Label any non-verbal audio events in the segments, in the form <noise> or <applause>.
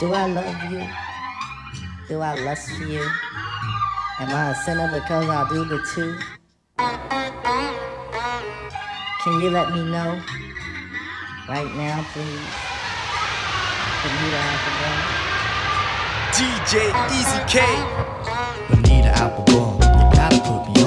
Do I love you? Do I lust for you? Am I a sinner because I do the two? Can you let me know right now, please? Bonita Applebum. DJ Eazy-K. Bonita Applebum, you gotta put me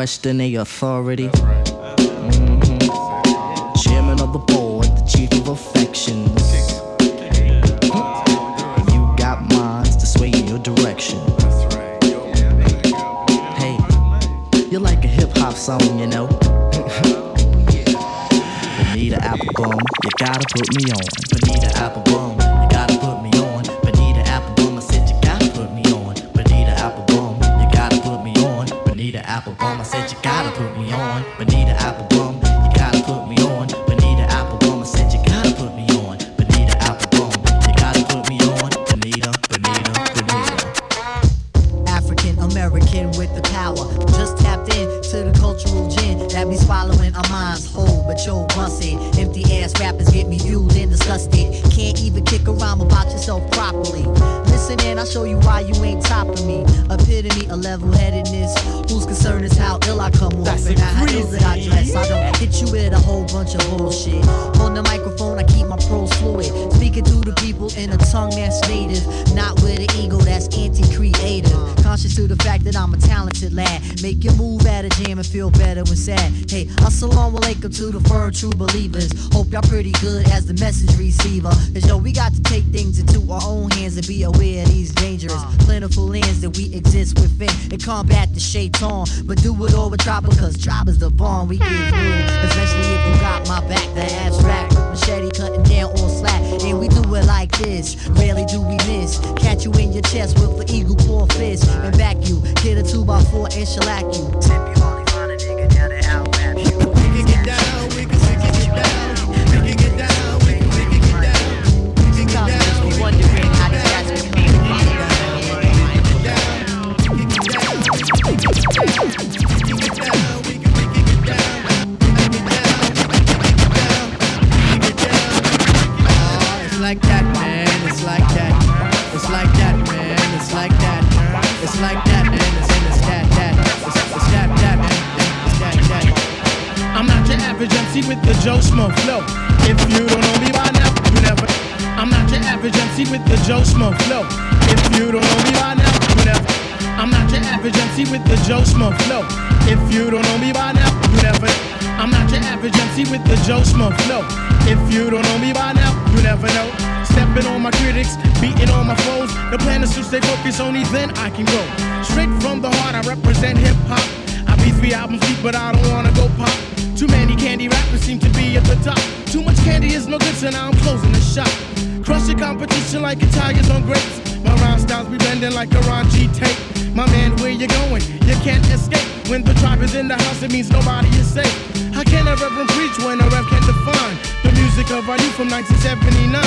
question the authority. True believers. Hope y'all pretty good as the message receiver. Cause yo, we got to take things into our own hands and be aware of these dangerous, uh. plentiful lands that we exist within and combat the shaitan. But do it all with tribe because tribe is the bond we give through. Especially if you got my back, the abstract. Machete cutting down on slack. And we do it like this. Rarely do we miss. Catch you in your chest with the eagle claw fist. And back you. Hit a two by four and shellac you. Tip you average MC with the Joe Schmoe flow. If you don't know me by now, you never. I'm not your average MC with the Joe Schmoe flow. If you don't know me by now, you never. I'm not your average MC with the Joe Schmoe flow. If you don't know me by now, you never. I'm not your average MC with the Joe Schmoe flow. If you don't know me by now, you never know. Stepping on my critics, beating on my foes. The plan is to stay focused, only then I can go. Straight from the heart, I represent hip hop. Be three albums deep, but I don't wanna go pop. Too many candy rappers seem to be at the top. Too much candy is no good, so now I'm closing the shop. Crush your competition like Italians on grapes. My rhyme styles be bending like a Ron G tape. My man, where you going? You can't escape. When the tribe is in the house, it means nobody is safe. How can a reverend preach when a rev can't define the music of our youth from 1979?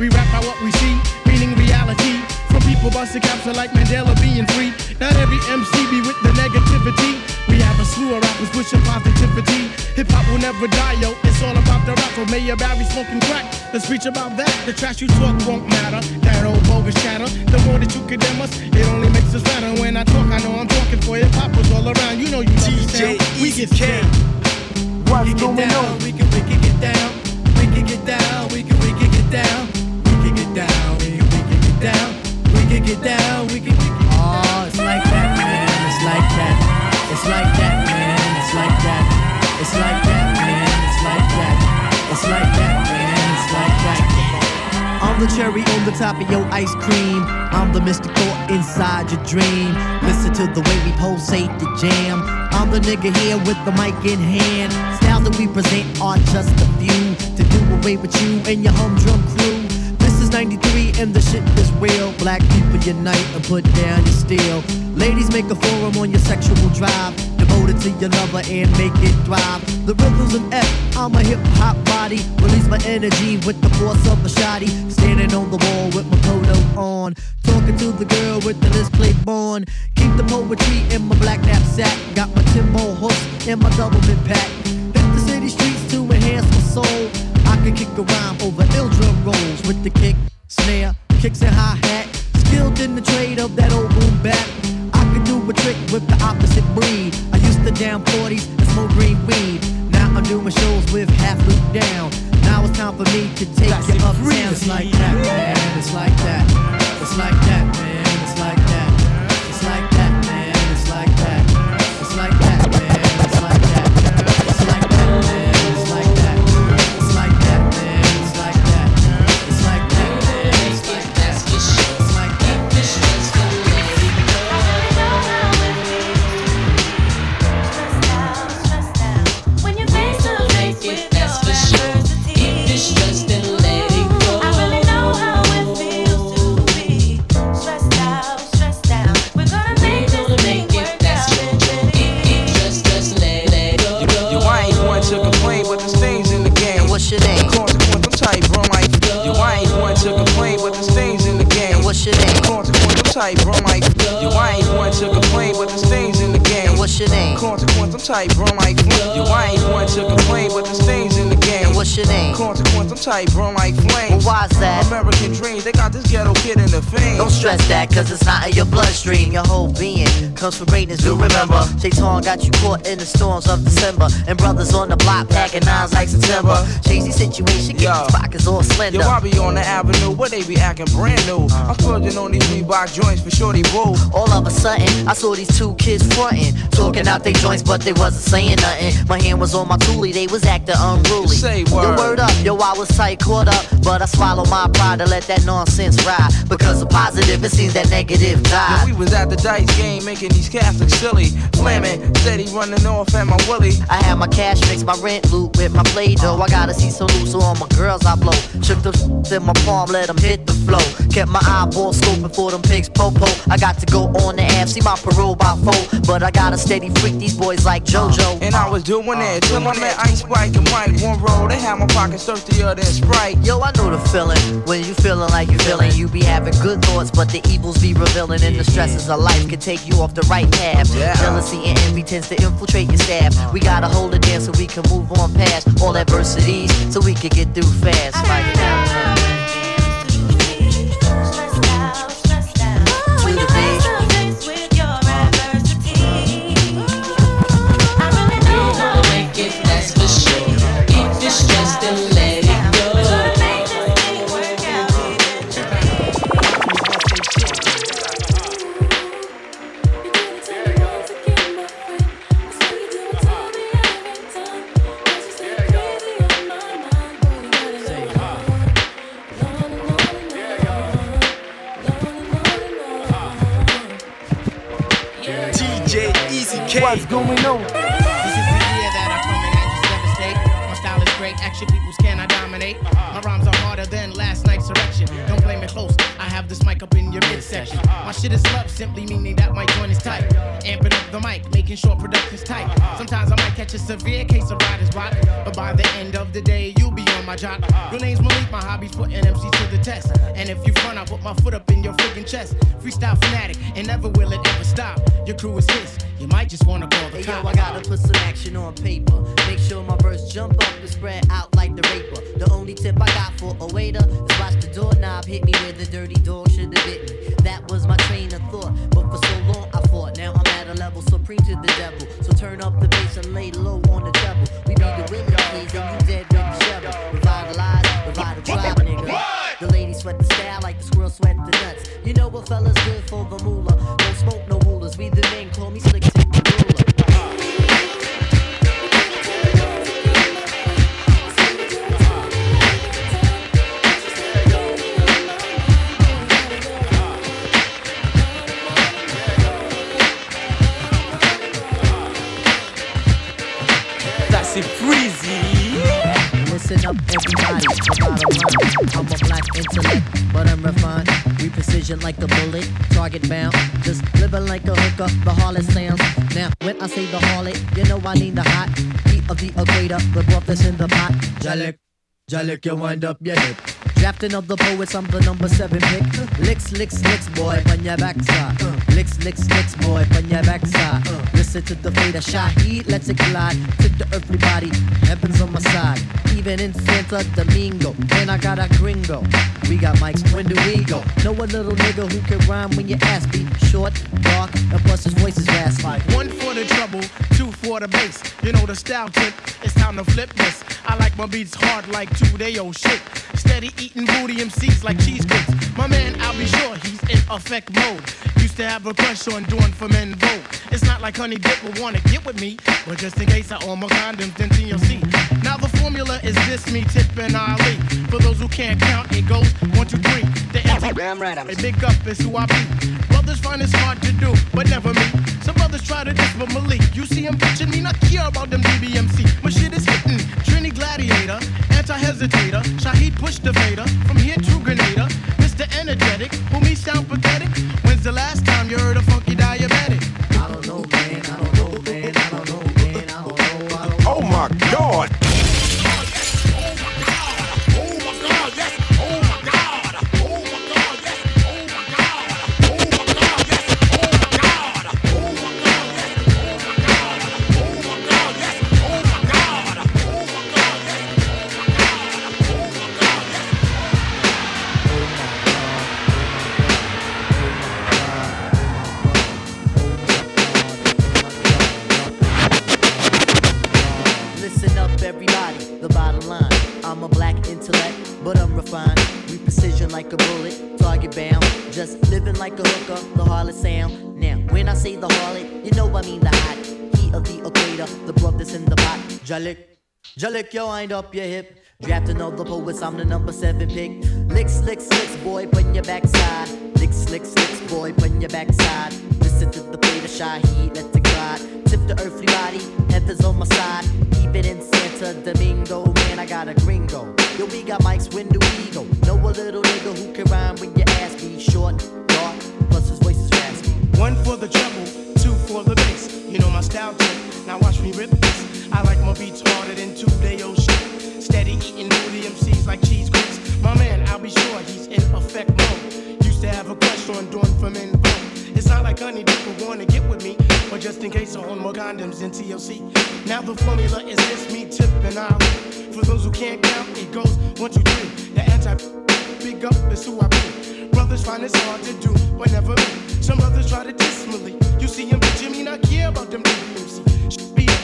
We rap out what we see, meaning reality. From people busting caps like Mandela being free. Not every MC be with the negativity. We have a slew of rappers pushing positivity. Hip hop will never die, yo. It's all about the rap. From Mayor Barry smoking crack. Let's preach about that. The trash you talk won't matter. That old bogus chatter. The more that you condemn us, it only makes us better. When I talk, I know I'm talking for hip hop was all around. You know you DJ understand. We get down. What's We can going get down. on? We can, we can get down. We can get down. We can, we can get down, we can get down, we, can, we can get down, we can get down, we can get Oh, it's like that, man, it's like that, like that, man, it's like that, it's like that, man, it's like that, it's like that, man, it's like that. I'm the cherry on the top of your ice cream. I'm the mystical inside your dream. Listen to the way we pulsate the jam. I'm the nigga here with the mic in hand. Styles that we present are just a few to do away with you and your humdrum crew. Is 93 and the shit is real. Black people unite and put down your steel. Ladies make a forum on your sexual drive. Devoted to your lover and make it thrive. The rhythm's an F, I'm a hip hop body. Release my energy with the force of a shotty. Standing on the wall with my polo on. Talking to the girl with the list plate born. Keep the poetry in my black knapsack. Got my Timbo hooks and my double pack. Hit the city streets to enhance my soul. I can kick a rhyme over ill drum rolls with the kick, snare, kicks and hi hat. Skilled in the trade of that old boom bap. I can do a trick with the opposite breed. I used to down 40s and smoke green weed. Now I'm doing shows with half loop down. Now it's time for me to take That's you uptown. It's like that, type, run like. You ain't one to complain, but there's things. What's your name? Consequential type, run like Well, why's that? American dreams, they got this ghetto kid in the fame. Don't stress that, cause it's not in your bloodstream. Your whole being comes from greatness, do remember. Shaitan got you caught in the storms of December. And brothers on the block packing nines like September. Chasing situation, get these pockets all slender. Yo, I be on the avenue where they be acting brand new. Uh. I'm splurging on these Reebok joints for shorty boo. All of a sudden, I saw these two kids frontin', talking out their joints, but they wasn't saying nothing. My hand was on my toolie, they was acting unruly. Say Yo, word. up, yo, I was tight, caught up, but I swallowed my pride to let that nonsense ride. Because the positive, it seems that negative Yo, died. we was at the dice game making these Catholics silly. Flamin', steady running off at my willy. I had my cash mix, my rent loot with my play dough. Uh-huh. I gotta see some loose, so all my girls I blow. Shook the in my palm, let them hit the flow. Kept my eyeball scoping for them pigs, popo. I got to go on the app, see my parole by four. But I gotta steady freak these boys like JoJo. And I was doing it till I met Ice Spike and Mike. One roll, they had my pockets thirstier than Sprite. Yo, I know the feeling when you feeling like you feeling. You be having good thoughts, but the evils be revealing. And the stresses of life can take you off the right path. Yeah. Jealousy and envy tends to infiltrate your staff. We gotta hold it down so we can move on past all adversities, so we can get through fast. Going on? This is the year that I come in and just devastate. My style is great, action peoples can I dominate. My rhymes are harder than last night's erection. Don't blame me close, I have this mic up in your midsection. My shit is love, simply meaning that my joint is tight. Amping up the mic, making sure production's tight. Sometimes I might catch a severe case of writer's block, but by the end of the day, you'll be my job. Your name's Malik, my hobby's putting MC to the test. And if you front, I put my foot up in your freaking chest. Freestyle fanatic, and never will it ever stop. Your crew is his, you might just wanna call the Hey yo, cops. I gotta put some action on paper. Make sure my verse jump up and spread out the raper. The only tip I got for a waiter is watch the doorknob hit me where the dirty dog should have bit me. That was my train of thought, but for so long I fought. Now I'm at a level supreme to the devil. So turn up the bass and lay low on the treble. We be the witnesses and you dead with the shovel. Revitalize, revive the tribe, nigga. The ladies sweat the style like the squirrel sweat the nuts. You know what fellas good for the moolah. Don't smoke no rulers. We the men call me slick to the ruler. Listen up, everybody. The bottom line. I'm a black intellect, but I'm refined. We precision like the bullet, target bound. Just living like a hooker, the harlot sounds. Now, when I say the harlot, you know I need the hot heat of the equator, the broth that's in the pot. Jalik, Jalik, you wind up your hip. Drafting of the poets, I'm the number seven pick. Licks, licks, licks, boy, on your backside. Licks, licks, licks, boy, on your backside. Listen to the fader, Shaheed, let's it collide. Tip the earthly body, heaven's on my side. Even in Santo Domingo, and I got a gringo. We got mics, when do we go? Know a little nigga who can rhyme when you ask me. Short, dark, and plus his voice is raspy. One for the trouble, two the bass. You know the style tip, it's time to flip this. I like my beats hard like two day old shit. Steady eating booty MCs like cheesecakes. My man, I'll be sure he's in effect mode. Used to have a crush on doing for men vote. It's not like Honey Dip will wanna get with me, but just in case I own my condoms, then TLC. Now the formula is this: me, Tip, and Ali. For those who can't count, it goes one, two, three. The Damn right, I'm a big up is who I be. Brothers find it smart to do, but never me. Some brothers try to diss but Malik. You see him bitching me, not care about them DBMC. My shit is hitting. Trini Gladiator, anti-hesitator. Shaheed push the fader. From here to Grenada. Mr. Energetic, who me sound pathetic. When's the last time you heard a funky Jalik, yo, wind up your hip. All the poets, I'm the number seven pick. Lick, slick, licks, boy, put your backside. Lick, slick, licks, boy, put your backside. Listen to the play, the Shaheed, let it glide. Tip the earthly body, heaven's on my side. Even in Santo Domingo, man, I got a gringo. Yo, we got mics, when do we go? Know a little nigga who can rhyme when you ask me. Short, dark, plus his voice is raspy. One for the treble, two for the bass. You know my style tip. Now watch me rip this. I like my beats harder than two day old shit. Steady eating booty MCs like cheese grits. My man, I'll be sure he's in effect mode. Used to have a crush on for men vote. It's not like honey will wanna get with me, but just in case I own more condoms in TLC. Now the formula is this: me, Tip, and Ali. For those who can't count, it goes one, two, three. The anti big up is who I be. Brothers find it's hard to do, but never me. Some brothers try to me. You see him me, not care about them. Should be in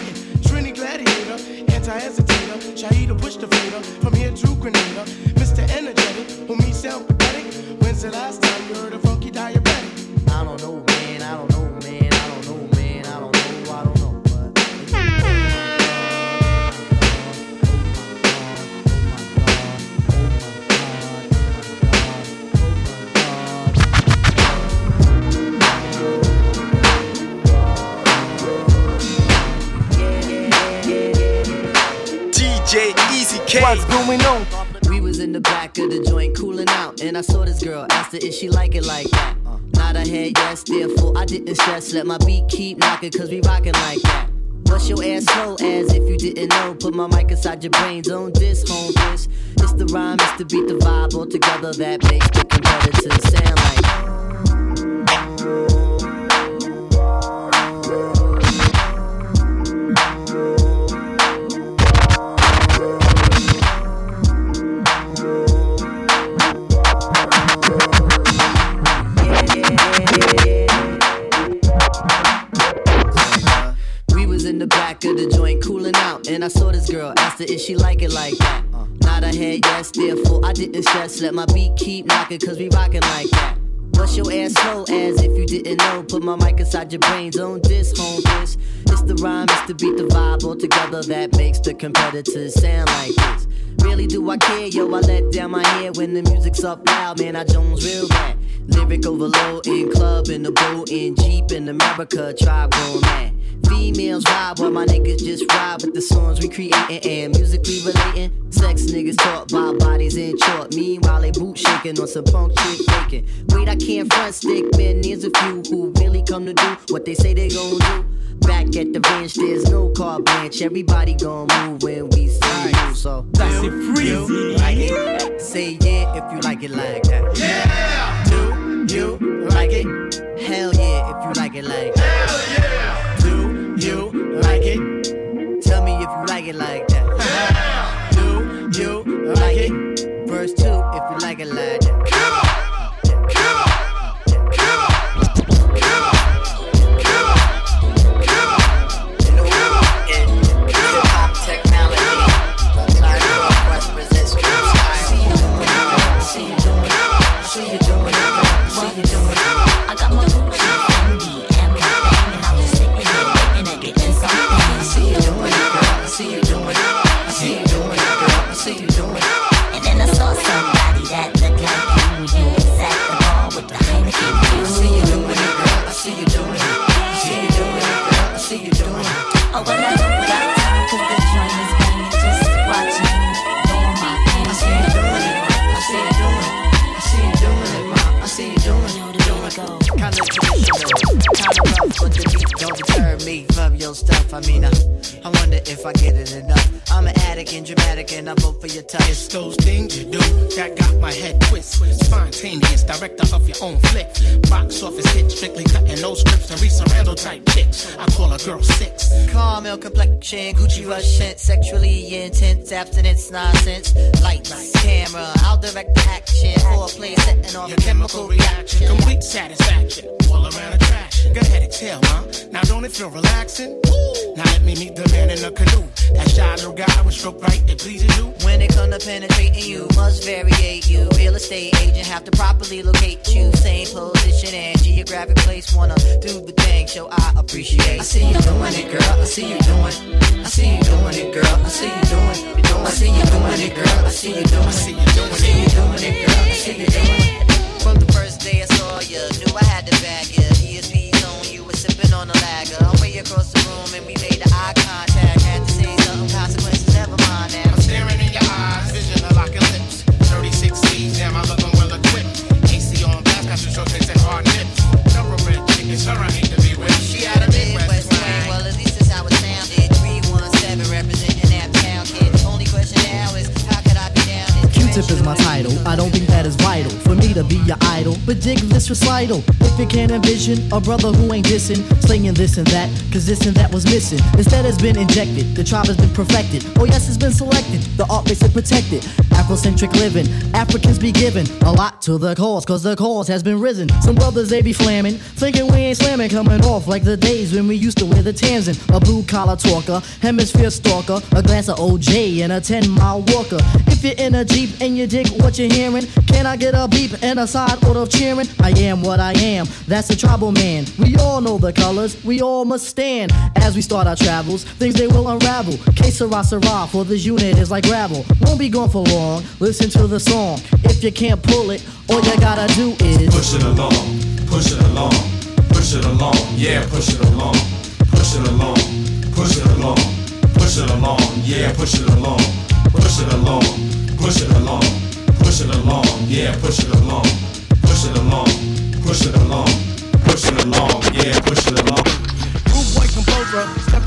Trini Gladiator, anti-hesitator, Shaheed push the fader from here to Grenada. Mr. Energetic, who me sound pathetic. When's the last time you heard a funky K. What's going on? We was in the back of the joint cooling out, and I saw this girl. Asked her if she like it like that. Nod her head, yes, therefore I didn't stress. Let my beat keep knocking, cause we rockin' like that. Bust your ass slow as if you didn't know. Put my mic inside your brain, don't diss, home this. It's the rhyme, it's the beat, the vibe all together that makes the competitors sound like. And I saw this girl. Asked her if she like it like that. Nod her head, yes, therefore I didn't stress. Let my beat keep knocking, cause we rockin' like that. Bust your ass slow as if you didn't know. Put my mic inside your brains on this home this. It's the rhyme, it's the beat the vibe all together that makes the competitors sound like this. Really do I care, yo? I let down my hair when the music's up loud, man. I Jones real bad. Lyric overload in club, in the boat, in Jeep, in America, tribe going mad. Females ride while my niggas just ride with the songs we creating and musically relating. Sex niggas talk about bodies in short. Meanwhile, they boot shaking on some punk shit faking. Wait, I can't front stick, man. There's a few who really come to do what they say they gon' do. Back at the bench, there's no car branch. Everybody gon' move when we say move. So that's it free. Like it? Say yeah if you like it like that. Yeah. Do you like it? Hell yeah if you like it like that. Hell yeah. You like it? Tell me if you like it like that. Do you like it? Verse two if you like it like your stuff. I mean, I, I wonder if I get it enough. I'm an addict and dramatic, and I vote for your touch. It's those things you do that got my head twist. Spontaneous, director of your own flick. Box office hit, strictly cutting no scripts and Randall type chicks. I call a girl six. Caramel complexion, Gucci rush scent, sexually intense, abstinence, nonsense. Lights, camera, I'll direct the action. Foreplay setting off Your a chemical reaction. complete satisfaction, all around attraction. Go ahead, exhale, huh? Now don't it feel relaxing? Now let me meet the man in the canoe. That shy little guy with stroke right, it pleases you. When it come to penetrating you, must variate you. Real estate agent have to properly locate you. Same position and geographic place. Wanna do the thing, show I appreciate. I see you doing it, girl. I see you doing. I see you doing it, girl. I see you doing. I see you doing it, girl. I see you doing. I see you doing. I see you doing it, girl. I see you doing. From the first day I saw you, knew I had to bag you. ESP's on you, was sipping on a lager. I'm way across the room and we made the eye contact. Had to say something, consequences, never mind now. I'm staring in your eyes, vision of locking lips. 36 C's, damn, I looking well equipped. AC on blast, got your short and hard nips. Thoroughbred chicken, sure I hate to be with. She had a Midwest Midwest twang. twang. Well, at least that's how it sounded. 317 representing that town kid. Only question now is, how could I be down Q-tip is my title. I don't think that is vital for me to be your idol. But dig this recital. If you can't envision a brother who ain't dissing, slinging this and that, cause this and that was missing. Instead has been injected, the tribe has been perfected. Oh yes, it's been selected, the art makes it protected. Afrocentric living, Africans be given a lot to the cause, cause the cause has been risen. Some brothers they be flamming, thinking we ain't slamming, coming off like the days when we used to wear the Tanzan. A blue collar talker, hemisphere stalker, a glass of OJ and a 10 mile walker. If you're in a Jeep and you dig what you're hearing, can I get a beep and a side order of cheering? I am what I am, that's a tribal man. We all know the colors, we all must stand. As we start our travels, things they will unravel. Sera sera, for this unit is like gravel. Won't be gone for long, listen to the song. If you can't pull it, all you gotta do is Push it along, push it along, push it along, yeah, push it along, push it along, push it along, push it along, yeah, push it along, push it along, push it along, push it along, yeah, push it along, push it along, push it along, push it along, yeah, push it along.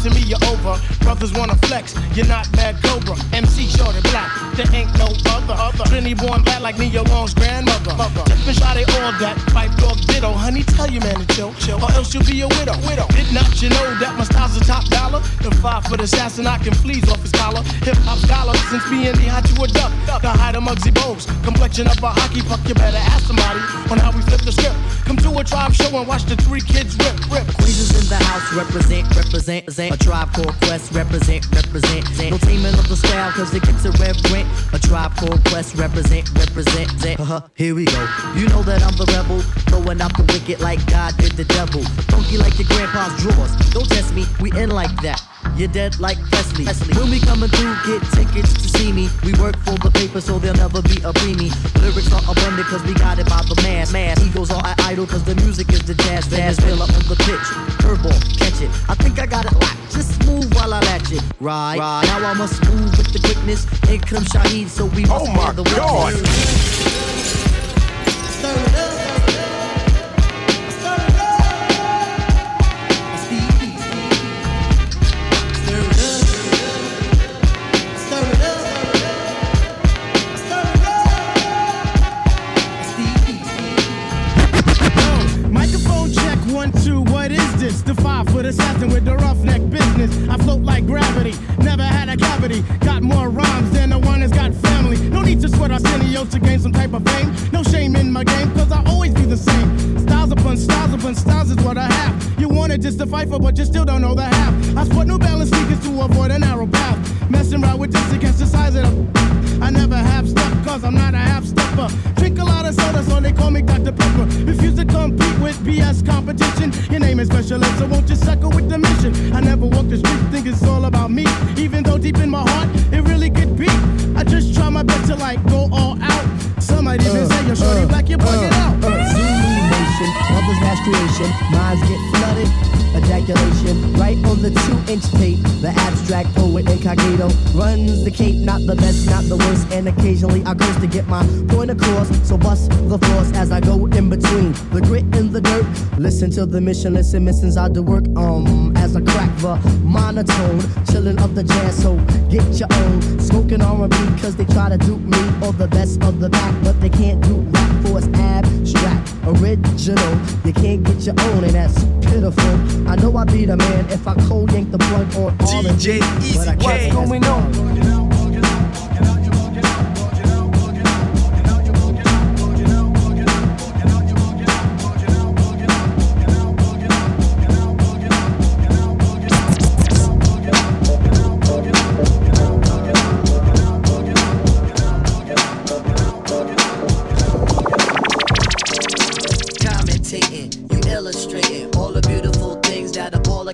To me, you're over. Brothers wanna flex, you're not mad cobra. MC short and black, there ain't no other. other. Trinity born bad like Neo Long's grandmother. Tippin' shot they all that, pipe dog ditto. Honey, tell your man to chill, chill, or else you'll be a widow. widow. Did not you know that my style's a top dollar? The five foot assassin, I can fleas off his collar. Hip hop scholar, since being the hot you a duck. The height the Muggsy Bogues. Complexion of a hockey puck, you better ask somebody on how we flip the script. Come to a tribe show and watch the three kids rip, rip. Queens is in the house, represent, represent, represent. A tribe called Quest, represent, represent. No taming of the style, cause it gets irreverent. A tribe called Quest, represent, represent. Uh-huh, here we go. You know that I'm the rebel, throwing out the wicked like God did the devil. Funky like your grandpa's drawers. Don't test me, we in like that. You're dead like Presley. When we coming through, get tickets to see me. We work for the paper, so there'll never be a preemie. Lyrics are abundant, cause we got it by the mass. mass. Egos are idle, cause the music is the jazz. Up on the pitch. Curveball, catch it. I think I got it locked. Just move while I latch it. Right, right. Now I must move with the quickness. In comes Shaheed, so we oh must Oh my the. God. Stir it up. But you still don't know the half. I sport New Balance sneakers to avoid a the cape, not the best, not the worst, and occasionally I curse to get my point across. So bust the force as I go in between the grit and the dirt. Listen to the mission, listen, missions I do work. Um, as I crack the monotone, chilling of the jazz. So get your own smoking R&B, cause they try to dupe me or the best of the back, but they can't do rap for it's abstract, original. You can't get your own, and that's pitiful. I know I be the man if I cold yank the plug on all of DJ you, but I Easy can't. K. Going on. Illustrating all the beautiful things that a baller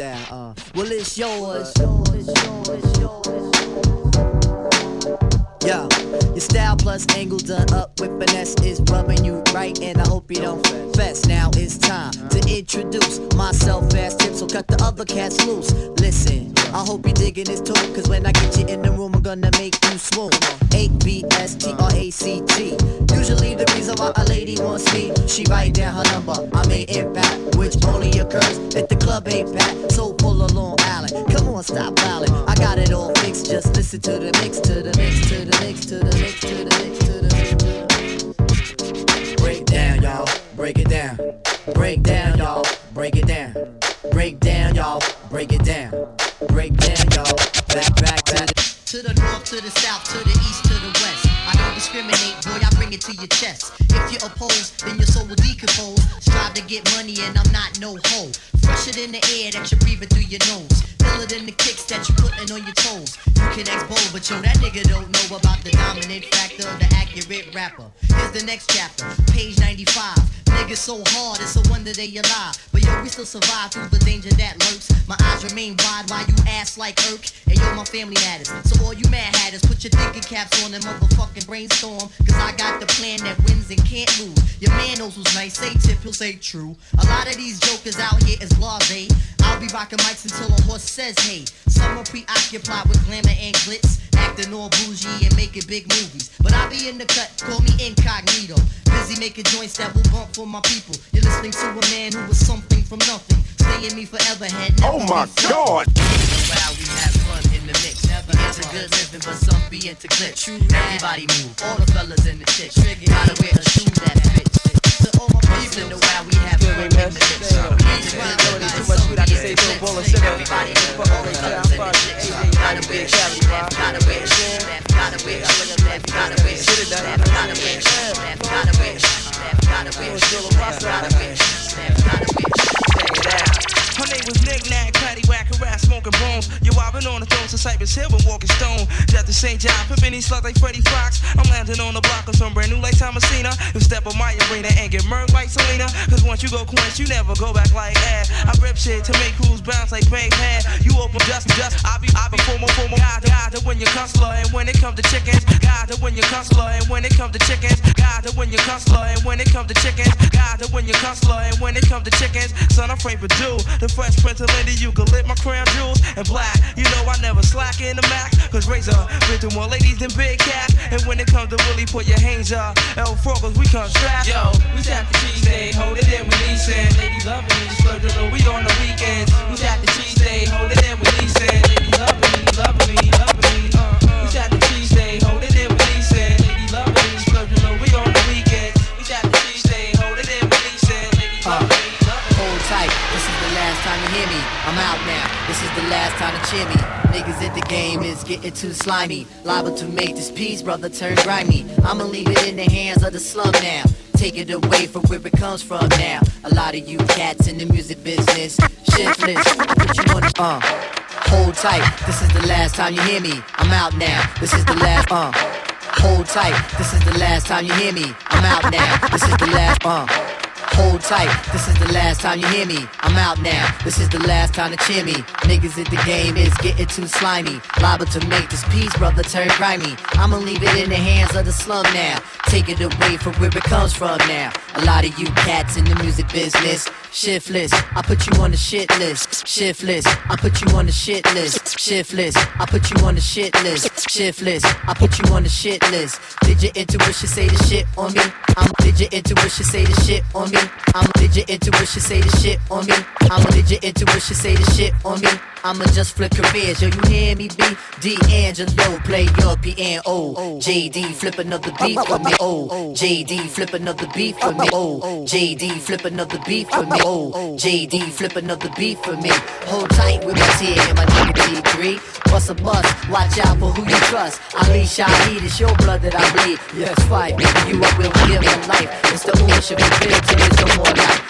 uh. Well, it's yours. Yo, your style plus angle done up with finesse is rubbing you right, and I hope you don't fess. Now it's time to introduce myself as Tip, so cut the other cats loose. Listen, I hope you digging this tune, cause when I get you in the room, gonna make you swoon. 8 B S T R A C T. Usually the reason why a lady wants me, she write down her number. I mean impact, which only occurs if the club ain't packed. So pull a Long Island. Come on, stop violent. I got it all fixed. Just listen to the mix, to the mix, to the mix, to the mix, to the mix, to the mix. Break down, y'all. Break it down. Break down, y'all. Break it down. Break down, y'all. Break it down. Break down, y'all. Back, back. To the south, to the east, to to your chest. If you oppose, then your soul will decompose. Strive to get money and I'm not no hoe. Fresher than the air that you're breathing through your nose. Iller than the kicks that you're putting on your toes. You can ex bold, but yo, that nigga don't know about the dominant factor of the accurate rapper. Here's the next chapter, page 95. Niggas so hard, it's a wonder they alive. But yo, we still survive through the danger that lurks. My eyes remain wide while you ass like irk. And yo, my family matters. So all you mad hatters, put your thinking caps on and motherfucking brainstorm. Cause I got the plan that wins and can't lose. Your man knows who's nice, say tip, he'll say true. A lot of these jokers out here is blase. I'll be rocking mics until a horse says hey. Some are preoccupied with glamour and glitz, acting all bougie and making big movies. But I'll be in the cut, call me incognito. Busy making joints that will bump for my people. You're listening to a man who was something from nothing. Stay in me forever, had never Oh my. God. Wow, we have fun in the mix. Never into good living, but some be into clips. Everybody move, all the fellas in the chicks. Gotta wear a shoe that fits. To all my people in the wild, we have fun in the mix. Into good living, but some be into clips. Everybody move, all the fellas in the chicks. Gotta wear a shoe that, gotta wear a shoe that, gotta wear a shoe that, gotta wear a shoe that, gotta wear a shoe that, gotta wear a shoe that, gotta wear a shoe that, gotta wear a shoe that, gotta wear a shoe that down. Her name was Nick Nack, Patty Whack, harass, smoking bones. Yo, I've been on the throne since Cypress Hill and walking stone. Just the St. John, pimping these sluts like Freddie Fox. I'm landing on the block of some brand new like Thomasina. You step on my arena and get murked like Selena. Cause once you go quench, you never go back like that. I rip shit to make crews bounce like Bang Pad. You open just, just, I be, I be formal, formal. God, God, to win your customer. And when it comes to chickens, God, to win your customer. And when it comes to chickens, God, to win your customer. And when it comes to chickens, God, to win your customer. And when it comes to chickens, son, I'm afraid for do. Fresh prince of Lindy, you can lit my crown jewels and black. You know I never slack in the Mac. Cause Razor been through more ladies than Big Cat. And when it comes to really put your hands up, L Frogles, we come strap. Yo, we tap the cheese day, hold it in with Leeson. Ladies loving me, on we on the weekends. We tap the cheese day, hold it in with Leeson. Ladies loving me, loving me, loving me. Last time you hear me. I'm out now, this is the last time to cheer me. Niggas at the game is getting too slimy. Liable to make this piece, brother, turn grimy. I'ma leave it in the hands of the slum now. Take it away from where it comes from now. A lot of you cats in the music business, shiftless. Put you the, uh. Hold tight, this is the last time you hear me. I'm out now, this is the last, uh. Hold tight, this is the last time you hear me. I'm out now, this is the last, uh. Hold tight, this is the last time you hear me. I'm out now, this is the last time to cheer me. Niggas at the game is getting too slimy. Liable to make this piece, brother, turn grimy. I'ma leave it in the hands of the slum now. Take it away from where it comes from now. A lot of you cats in the music business, shiftless. I put you on the shit list. Shiftless, I put you on the shit list. Shiftless, I put you on the shit list. Shiftless, I put you on the shit list. Did your intuition say the shit on me? I'm did your intuition say the shit on me? I'm did your intuition say the shit on me? I'm did your intuition say the shit on me? I'ma just flip careers, yo, you hear me? B D'Angelo, play your piano. JD, flip another beat for me. Oh, JD, flip another beat for me. Oh, JD, flip another beat for me. Oh, JD, flip another beat for me. Hold tight with my tear and my nigga T3. Bust a bust, watch out for who you trust. Ali Shaheed, it's your blood that I bleed. Yes, fight, you I will give my life. It's the ownership and build till there's no more life.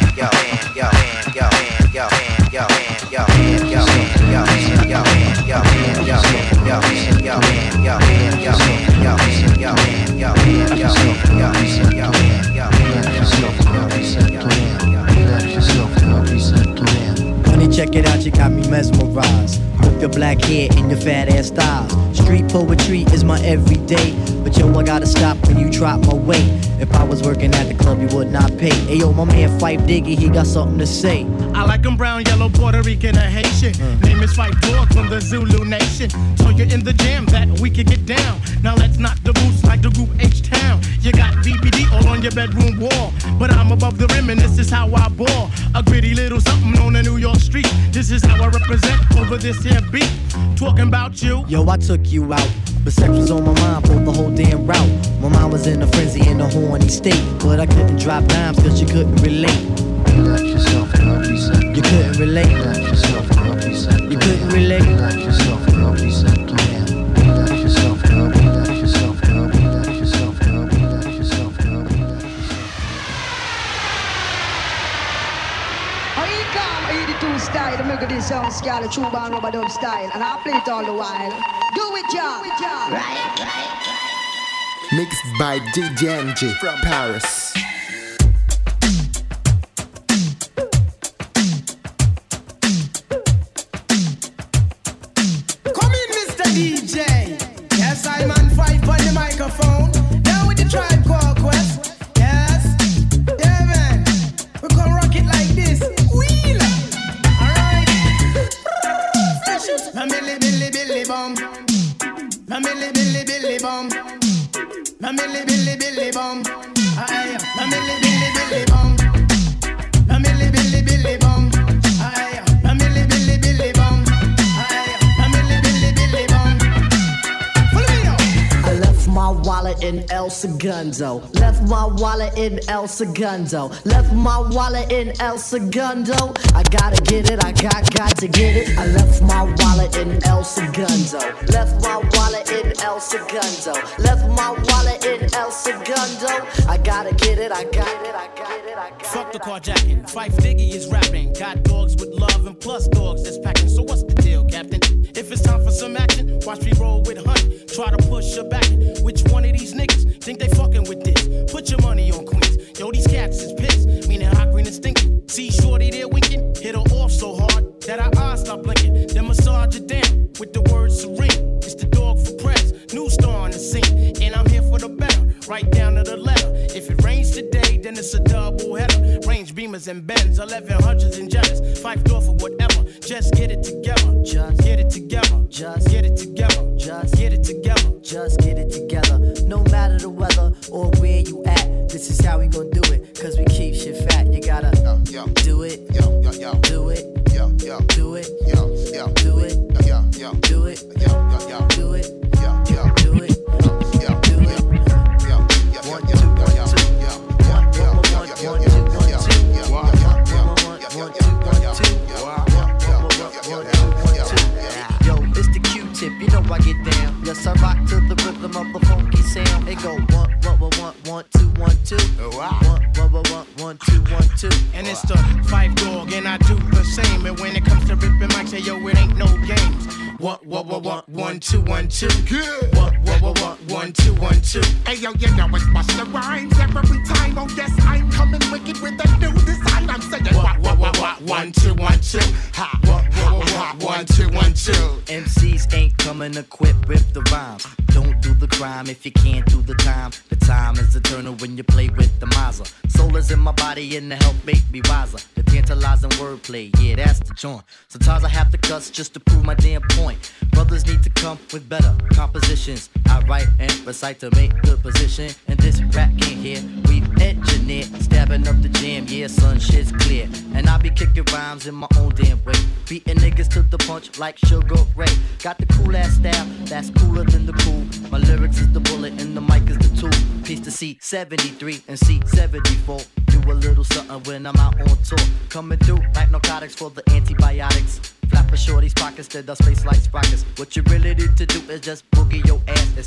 yourself, love yourself, love yourself, Honey, check it out, you got me mesmerized. With your black hair and your fat ass styles. Street poetry is my everyday. But yo, I gotta stop when you drop my weight. If I was working at the club, you would not pay. Hey yo, my man Phife Diggy, he got something to say. I like 'em brown, yellow, Puerto Rican, or Haitian. Hmm. Name is Phife Dawg from the Zulu Nation. So you're in the jam that we can get down. Now let's knock the boots like the group H Town. You got BBD all on your bedroom wall. But I'm above the rim and this is how I ball. A gritty little something on the New York street. This is how I represent over this here beat. Talking about you. Yo, I took you out. But sex was on my mind for the whole damn route. My mind was in a frenzy in a horny state. But I couldn't drop dimes cause you couldn't relate. Relax yourself, girl, reset. You couldn't relate. Relax yourself, girl, reset. You couldn't relate. Relax yourself, girl, reset. Plan. 82 style, the make this sound scale, true band rubber dub style, and I play it all the while. Do it, y'all. Right, right, right. Mixed by DJ from Paris. Segundo. Left my wallet in El Segundo. Left my wallet in El Segundo. I gotta get it, I got got to get it. I left my wallet in El Segundo. Left my wallet in El Segundo. Left my wallet in El Segundo. I gotta get it, I got it, I got it, I got it. Fuck the carjacking. Phife Diggy is rapping. Got dogs with love and plus dogs that's packing. So what's the deal, Captain? If it's time for some action, watch me roll with Honey. Try to push her back. Which one of these niggas think they fucking with this? Put your money on Queens. Yo, these cats is pissed. Meaning hot green and stinking. See Shorty there winking. Hit her off so hard that her eyes stop blinking. Then massage her down with the word serene. It's the dog for press. New star on the scene. And I'm here for the better. Right down to the letter. If it rains today, then it's a double header. Range beamers and Benz, 1100s and jetters. Five door for whatever. Just get it together. Just get it together. Just get it together. Just get it together. Just get it together. Recite to make good position. And this rap can't hear. We've engineered, stabbing up the jam, yeah, son, shit's clear. And I be kicking rhymes in my own damn way. Beating niggas to the punch like Sugar Ray. Got the cool ass style, that's cooler than the cool. My lyrics is the bullet and the mic is the tool. Piece to C73 and C74. Do a little something when I'm out on tour. Coming through like narcotics for the antibiotics. Flap a shorty's pockets to the space like sprockets. What you really need to do is just boogie.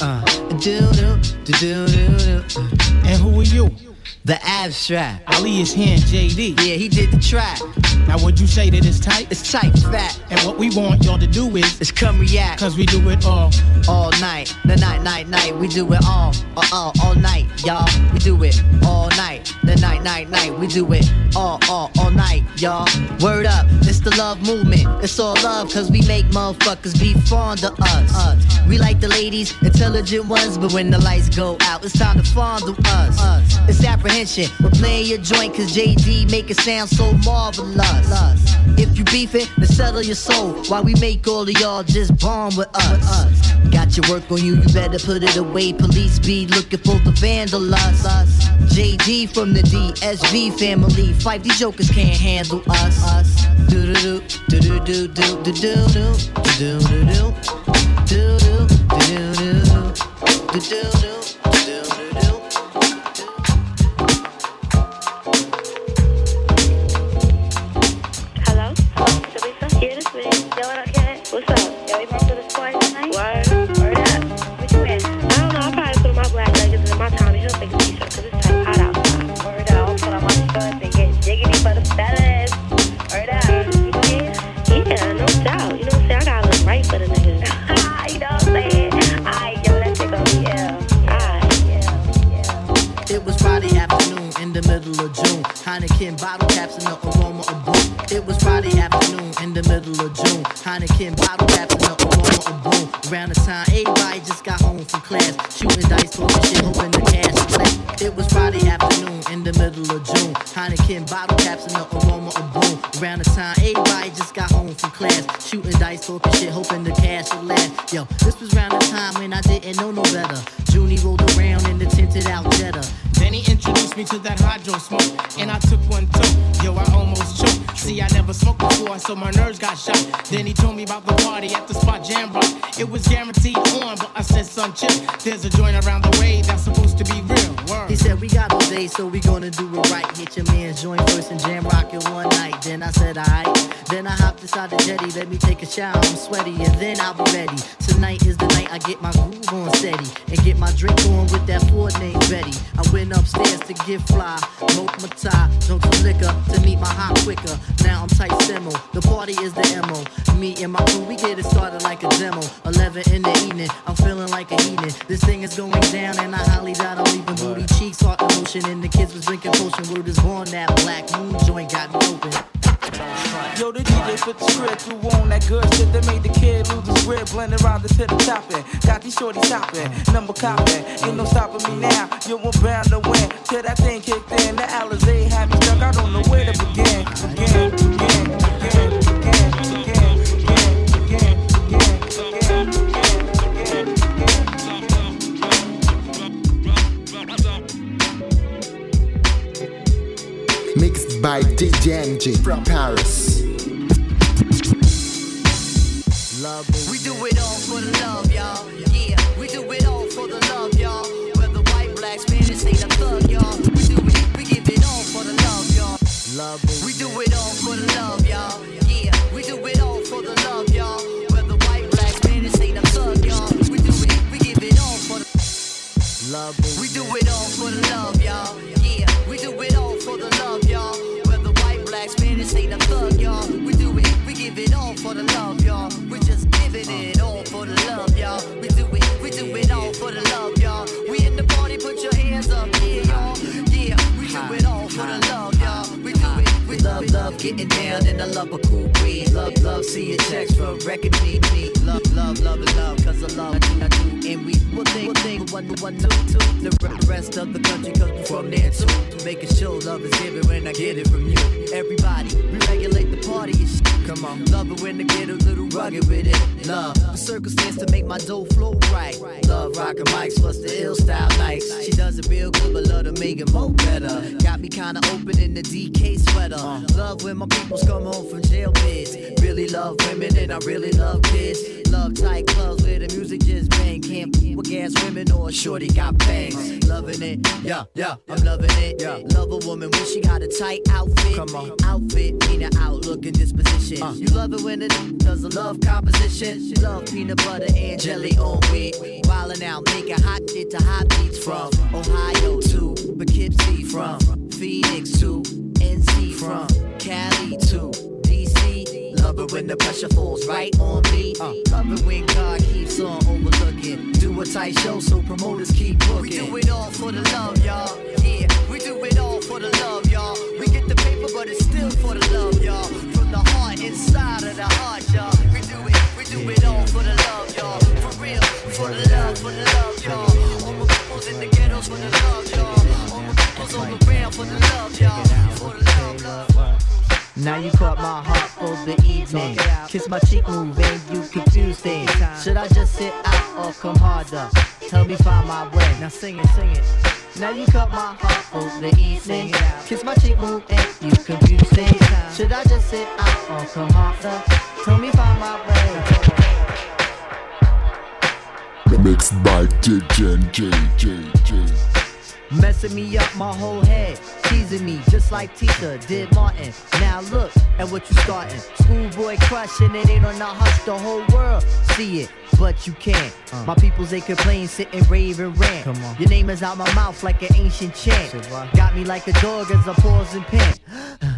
Uh. And who are you? The abstract. Ali is here in JD. Yeah, he did the track. Now would you say that it's tight? It's tight, fat. And what we want y'all to do is It's come react Cause we do it all all night. The night, night, night. We do it all, all, all, all night, y'all. We do it all night. The night, night, night. We do it all, all, all night, y'all. Word up, it's the love movement. It's all love, cause we make motherfuckers be fond of us. us. We like the ladies, intelligent ones, but when the lights go out, it's time to fondle us. us. It's apprehension. We're playing your joint, cause JD make it sound so marvelous. If you beefing, then settle your soul. While we make all of y'all just bomb with us. Got your work on you, you better put it away. Police be looking for the vandalize us. JD from the DSV family. Fight these jokers can't handle us. us. Do do do do do do do do do do do do do do do do do do mannequin Mixed by DJ Enjay from Paris. We do it all for the love, y'all. Yeah, we do it all for the love, y'all. Whether white, black, Spanish, ain't a thug, y'all. We do it, we give it all for the love, y'all. We do it all for the love, y'all. Yeah, we do it all for the love, y'all. Whether white, black, Spanish, ain't a thug, y'all. We do it, we give it all for the We do it all for the love, y'all. Thug, y'all. We do it, we give it all for the love, y'all. We just giving it all for the love, y'all. We do it, we do it all for the love, y'all. We in the party, put your hands up, yeah, y'all. Yeah, we do it all for the love, y'all. We do it, we love, love getting down and I love a cool Love, love seeing checks from record me, me. Love, love, love, love, cause I love, I I do. And we will think, will think, one, one, two, two. The rest of the country, we from there too. Making sure love is given when I get it from you. Everybody, we regulate party. Come on, love it when I get a little rugged with it. Love the circumstance to make my dough flow right. Love rockin' mics plus the ill style nights. She does it real good, but love to make it more better. Got me kinda open in the DK sweater. Love when my peoples come home from jail bids. Really love women and I really love kids. Love tight clubs where the music just bang. Can't with gas women or shorty got bangs. Loving it, yeah, yeah, I'm loving it. Yeah. Love a woman when she got a tight outfit. Come on, outfit, meaning outlook and disposition. Uh. You love it when it does a love composition. She love peanut butter and jelly on weed. Wildin' out, making hot shit to hot beats from Ohio to Poughkeepsie, from Phoenix to NC, from Cali to It when the pressure falls right on me. Love it when God keeps on overlooking. Do a tight show so promoters keep booking. We do it all for the love, y'all. Yeah, we do it all for the love, y'all. We get the paper, but it's still for the love, y'all. From the heart, inside of the heart, y'all. We do it, we do it all for the love, y'all. For real, for the love, for the love, y'all. All my peoples in the ghettos for the love, y'all. All my peoples the ground for the love, y'all. For the love, love. Now you caught my heart for the evening. Kiss my cheek, move, and you confuse things. Should I just sit out or come harder? Tell me find my way. Now sing it, sing it. Now you caught my heart for the evening. Kiss my cheek, move, and you confuse things. Should I just sit out or come harder? Tell me find my way. Mixed by DJ J J J. Messing me up my whole head, teasing me just like Tita did Martin. Now look at what you starting. Schoolboy crushing it ain't on the hush, the whole world see it, but you can't. My peoples they complain, sit and rave and rant. Your name is out my mouth like an ancient chant. Got me like a dog as I pause and pant. <gasps> <laughs>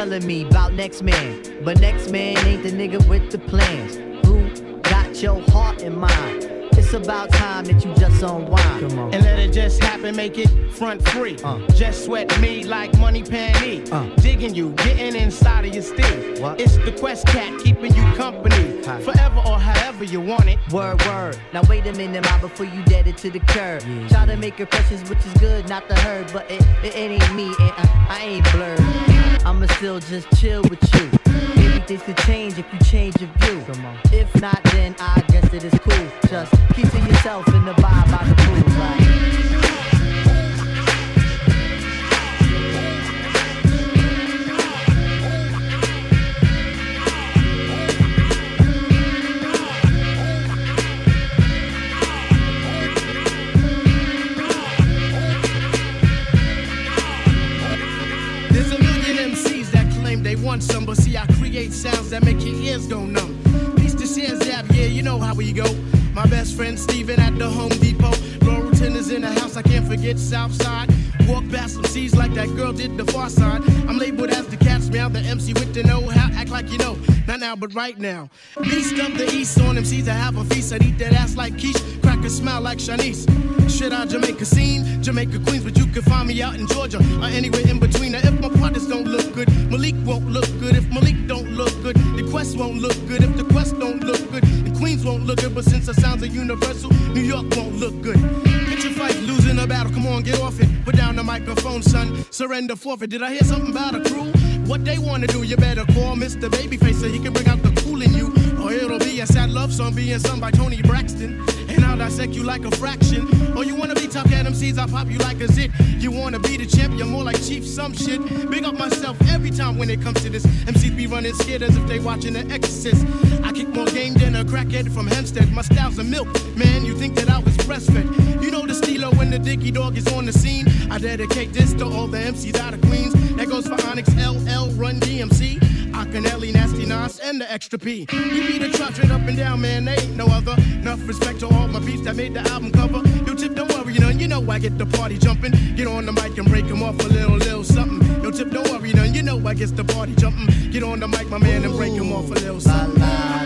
Telling me about next man, but next man ain't the nigga with the plans. Who got your heart in mind? It's about time that you just unwind. Come on. And let it just happen, make it front free. Uh. Just sweat me like money panty. Uh. Digging you, getting inside of your steel. It's the Quest Cat keeping you company. Forever or however you want it. Word, word. Now wait a minute, ma, before you dead it to the curb. Yeah. Try to make impressions, which is good, not the herd, but it, it, it ain't me, and I, I ain't blurred. I'ma still just chill with you. Maybe things could change if you change your view. If not, then I guess it is cool. Just keep to yourself in the vibe by the pool, right? Want some, but see, I create sounds that make your ears go numb. Peace to Shan Zab, yeah, you know how we go. My best friend Steven at the Home Depot. Laurelton is in the house, I can't forget Southside. Walk past some C's like that girl did the far side. I'm labeled as the cat's meow, the MC with the know how. Act like you know, not now, but right now. Beast of the East on MCs, I have a feast. I'd eat that ass like quiche, a smile like Shanice. Shit, I Jamaica scene, Jamaica Queens, but you can find me out in Georgia or anywhere in between. Now, if my partners don't look good, Malik won't look good. If Malik don't look good, the Quest won't look good. If the Quest don't look good, the Queens won't look good. But since the sounds are universal, New York won't look good. Picture fight, losing a battle. Come on, get off it. Put down the microphone, son. Surrender, forfeit. Did I hear something about a crew? What they wanna do, you better call Mr. Babyface so he can bring out the cool in you. Or it'll be a sad love song being sung by Toni Braxton. And I'll dissect you like a fraction. Or you wanna be tough at MCs, I'll pop you like a zit. You wanna be the champ, you're more like Chief some shit. Big up myself every time when it comes to this. MCs be running scared as if they watching The Exorcist. I kick more game than a crackhead from Hempstead. My style's a milk, man. You think that I was breastfed? You know the stilo when the Dicky Dog is on the scene. I dedicate this to all the MCs out of Queens. That goes for Onyx LL Run DMC. Akinyele, Nasty Nas, and the Extra P. We beat the straight up and down, man, there ain't no other. Enough respect to all my beats that made the album cover. Yo, Tip, don't worry, none, you know I get the party jumping. Get on the mic and break 'em off a little, little something. Yo, Tip, don't worry, none, you know I get the party jumping. Get on the mic, my man, and break 'em off a little something. Commentating,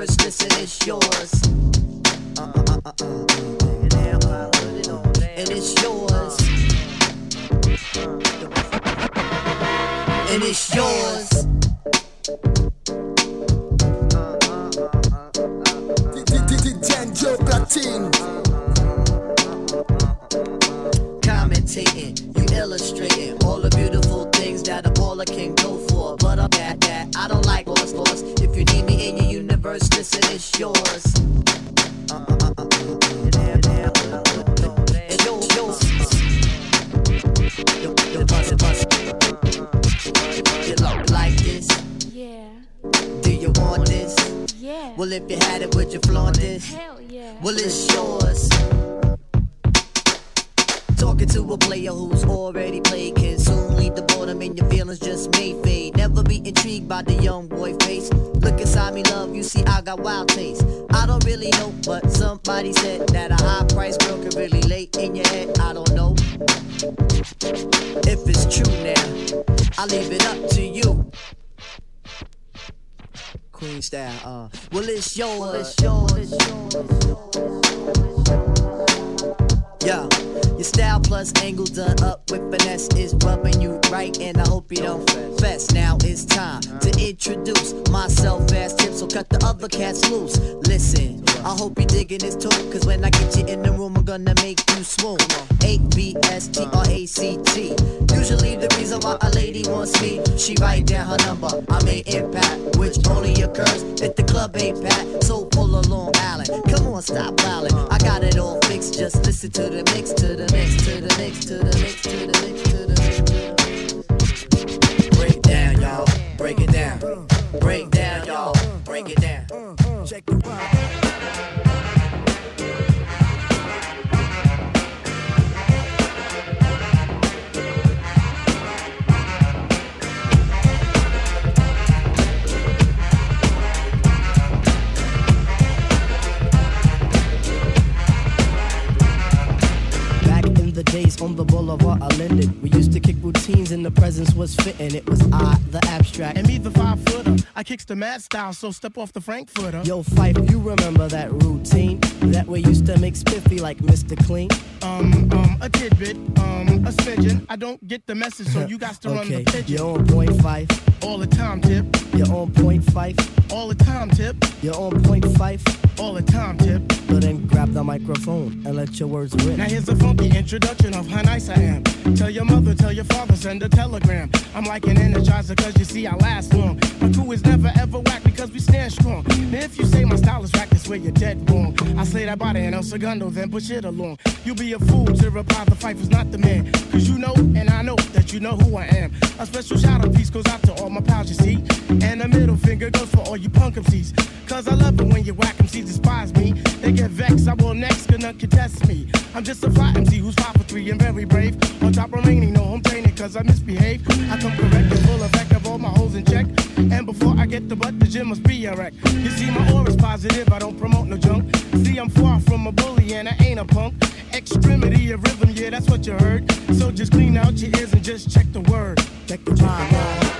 your listen, it's yours. Uh, uh, uh. And it's yours. And it's yours. Joe Platine. commentating, you illustrating all the beautiful things that a baller can listen, it's yours. Uh, uh, uh, uh, uh. It's yours, yours. Yo, yo, bust bust. You look like this? Yeah. Do you want this? Yeah. Well, if you had it, would you flaunt this? Hell yeah. Well, it's yours. To a player who's already played can soon lead the boredom and your feelings just may fade. Never be intrigued by the young boy face. Look inside me, love, you see I got wild taste. I don't really know, but somebody said that a high price girl can really lay in your head. I don't know if it's true now. I leave it up to you. Queen style, uh. Well, it's yours. It's yours. It's yours. Yeah, your style plus angle done up with finesse is rubbing you right, and I hope you don't fess. Now it's time to introduce myself as Tip, so cut the other cats loose. Listen, I hope you digging this tune, cause when I get you in the room, I'm gonna make you swoon. 8 B S T R A C T. Usually the reason why a lady wants me, she write down her number. I made impact, which only occurs if the club ain't packed. So pull a Long Island. Come on, stop wildin'. I got it all fixed. Just listen to the mix, to the mix, to the mix, to the mix, to the mix, to the mix. Break down, y'all. Break it down. Break down, y'all. Break it down. The days on the boulevard I landed. we used to kick routines and the presence was fitting. It was I, the abstract. And me, the five footer. I kicks the mad style, so step off the Frankfurter. Yo, Phife, you remember that routine? That we used to make spiffy like Mr. Clean? Um, um, a tidbit, um, a smidgen. I don't get the message, so you got to run okay, the pigeon. you're on point Phife. All the time, tip. You're on point Phife. All the time, tip. You're on point Phife. All the time, tip. So then grab the microphone and let your words rip. Now here's a funky introduction of how nice I am. Tell your mother, tell your father, send a telegram. I'm like an energizer cause you see I last long. My crew is never ever whack because we stand strong. Now if you say my style is whack, that's where you're dead wrong. I slay that body and El Segundo, then push it along. You'll be a fool to reply the fight was not the man. Cause you know and I know that you know who I am. A special shout out piece goes out to all my pals, you see. And a middle finger goes for all you punk MCs. Cause I love it when you whack MCs despise me. They get vexed, I will next, gonna contest me. I'm just a fly MC who's five for three and very brave. On top remaining, no home training cause I misbehave. I come correct and full effect of all my holes in check. And before I get the butt, the gym must be a wreck. You see, my aura's positive, I don't promote no junk. See, I'm far from a bully and I ain't a punk. Extremity of rhythm, yeah, that's what you heard. So just clean out your ears and just check the word. Check the vibe.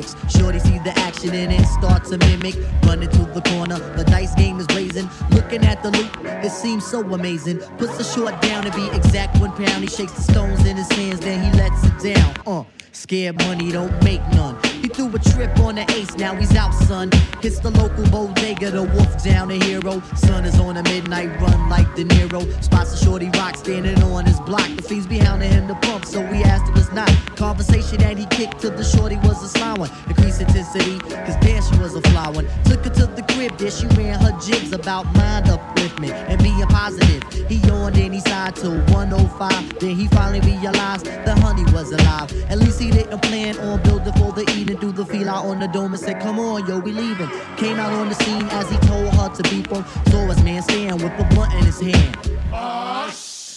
Gimmicks. Shorty see the action and it starts to mimic. Running to the corner, the dice game is blazing. Looking at the loop, it seems so amazing. Puts the short down to be exact one pound. He shakes the stones in his hands, then he lets it down. Uh, scared money don't make none. Threw a trip on the ace, now he's out, son. Hits the local bodega, the wolf down a hero. Son is on a midnight run like De Niro. Spots a shorty rock standing on his block. The fiends be hounding him to pump, so we asked if it's not. Conversation that he kicked to the shorty was a sly one. Increased intensity, cause damn, she was a fly one. Took her to the crib, there she ran her jibs about mind upliftment and being positive. He yawned and he sighed till 105. Then he finally realized the honey was alive. At least he didn't plan on building for the eating. Threw the feel out on the dome and said, Come on, yo, we leaving. Came out on the scene as he told her to beep him. Saw his man stand with a blunt in his hand.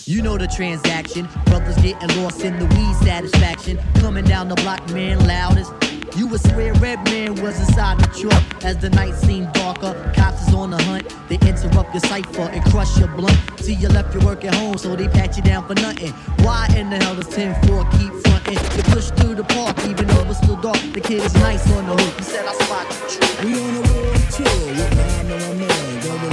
You know the transaction. Brothers getting lost in the weed satisfaction. Coming down the block, man, loudest. You would swear Redman was inside the truck. As the night seemed darker, cops on the hunt. They interrupt your cipher and crush your blunt. See, you left your work at home, so they pat you down for nothing. Why in the hell does 10 4 keep fronting? You push through the park, even though it's still dark. The kid is nice on the hook. He said, I spot you. We on a world tour with man, my man.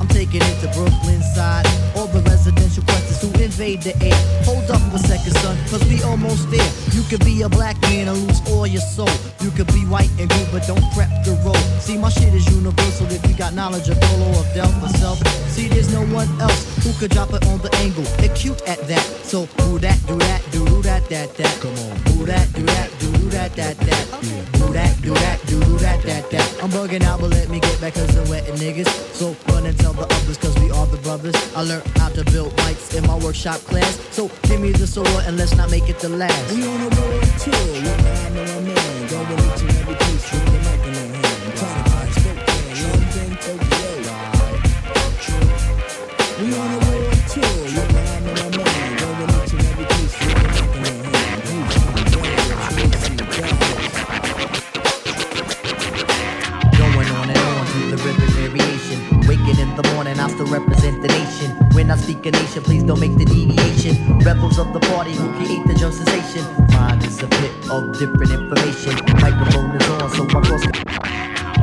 I'm taking it to Brooklyn side. All the residential questions who invade the air. Hold up a second, son, cause we almost there. You could be a black man and lose all your soul. You could be white and good, but don't prep the road. See, my shit is universal if you got knowledge of Dolo or Del myself. See, there's no one else who could drop it on the angle. They're cute at that. So, who that, do that, do do that, that, that. Come on. Who that, do that, do do that, that, that. Who that, do that, do do that, that, that. I'm bugging out, but let me get back cause I'm wetting niggas. So, run and tell the others cause we are the brothers. I learned how to build mics in my workshop class. So, give me the sword and let's not make it the last. We on a tour with my man, man. Going and every place represent the nation. When I speak a nation, please don't make the deviation. Rebels of the party who create the drum sensation. Mine is a flip of different information. Microphone is on, so I cross.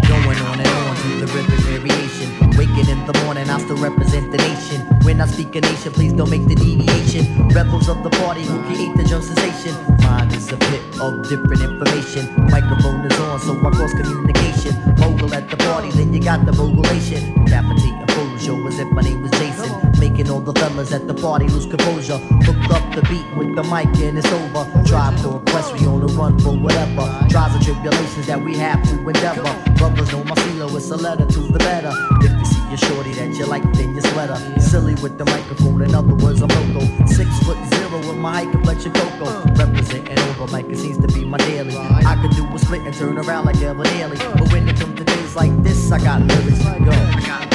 Going on and on to the rhythm variation. Waking in the morning, I still represent the nation. When I speak a nation, please don't make the deviation. Rebels of the party who create the drum sensation. Mine is a flip of different information. Microphone is on, so I cross communication. Mogul at the party, then you got the mogulation. Capitate show as if my name was Jason. Making all the fellas at the party lose composure. Hooked up the beat with the mic and it's over. Drive to quest, we on the run for whatever. Trials and tribulations that we have to endeavor. Brothers know my philo, it's a letter to the better. If you see your shorty that you like, then you sweater. Silly with the microphone, in other words, I'm local. Six foot zero with my high complexion cocoa. Representing over mic it seems to be my daily. I could do a split and turn around like ever daily. But when it comes to things like this, I got lyrics. Go. I got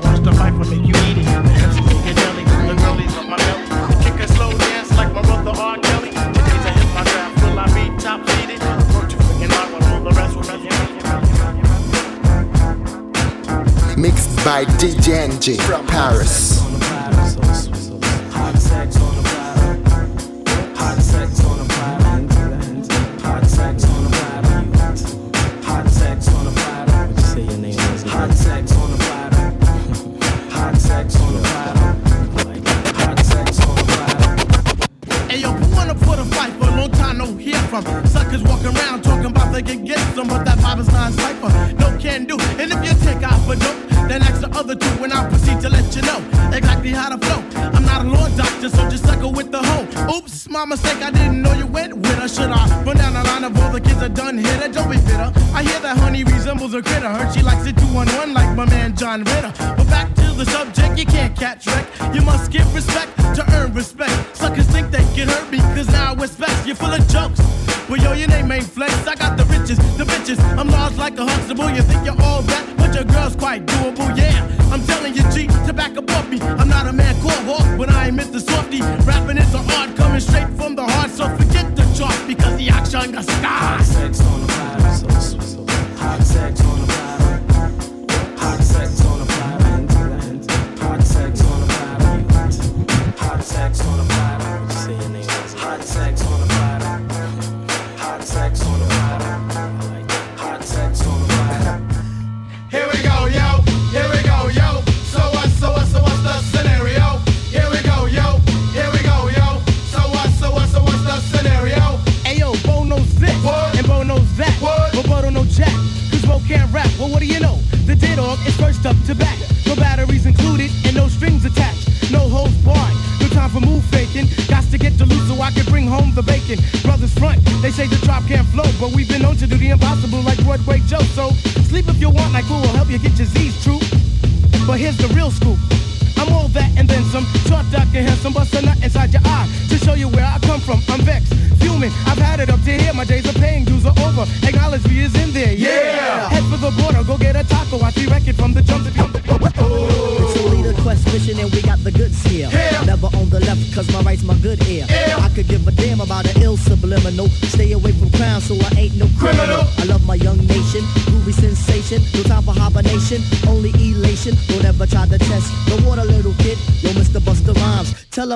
by DJ Enjay from Paris.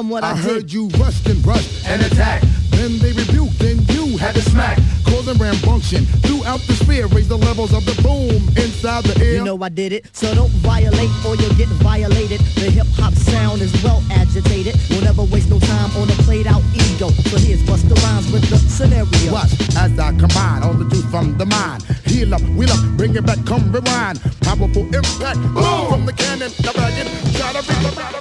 what I, I heard did. you rushed and rushed and attack. Then they rebuked, then you had to smack. Causing rambunction throughout the sphere. Raise the levels of the boom inside the air. You know I did it, so don't violate or you'll get violated. The hip hop sound is well agitated. We'll never waste no time on a played out ego. So here's bust the rhymes with the scenario. Watch as I combine all the juice from the mind. Heal up, wheel up, bring it back, come rewind. Powerful impact, boom, from the cannon, the wagon, try to be the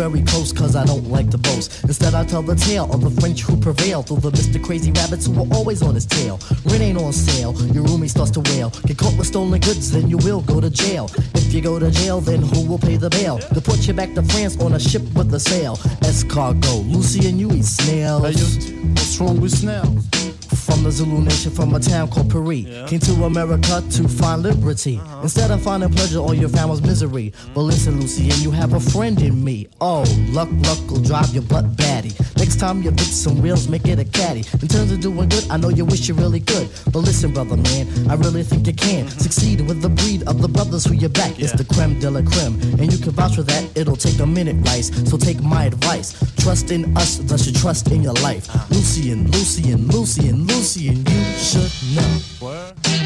very close, cause I don't like to boast. Instead, I tell the tale of the French who prevailed through the Mr. Crazy Rabbits who were always on his tail. Rent ain't on sale, your roomie starts to wail. Get caught with stolen goods, then you will go to jail. If you go to jail, then who will pay the bail? To put you back to France on a ship with a sail. Escargot, Lucien you eat snails. what's wrong with snails? From the Zulu nation, from a town called Paris. Came to America to find liberty. Uh-huh. Instead of finding pleasure, all you found was misery. Mm-hmm. But listen, Lucy, and you have a friend in me. Oh, luck, luck will drive your butt batty. Next time you fix some wheels, make it a caddy. In terms of doing good, I know you wish you really could. But listen, brother, man, I really think you can mm-hmm. succeed with the breed of the brothers who you back. It's the creme de la creme. And you can vouch for that, it'll take a minute, Rice. So take my advice. Trust in us, thus you trust in your life. Uh-huh. Lucien, Lucien, Lucien, Lucien, and you should know.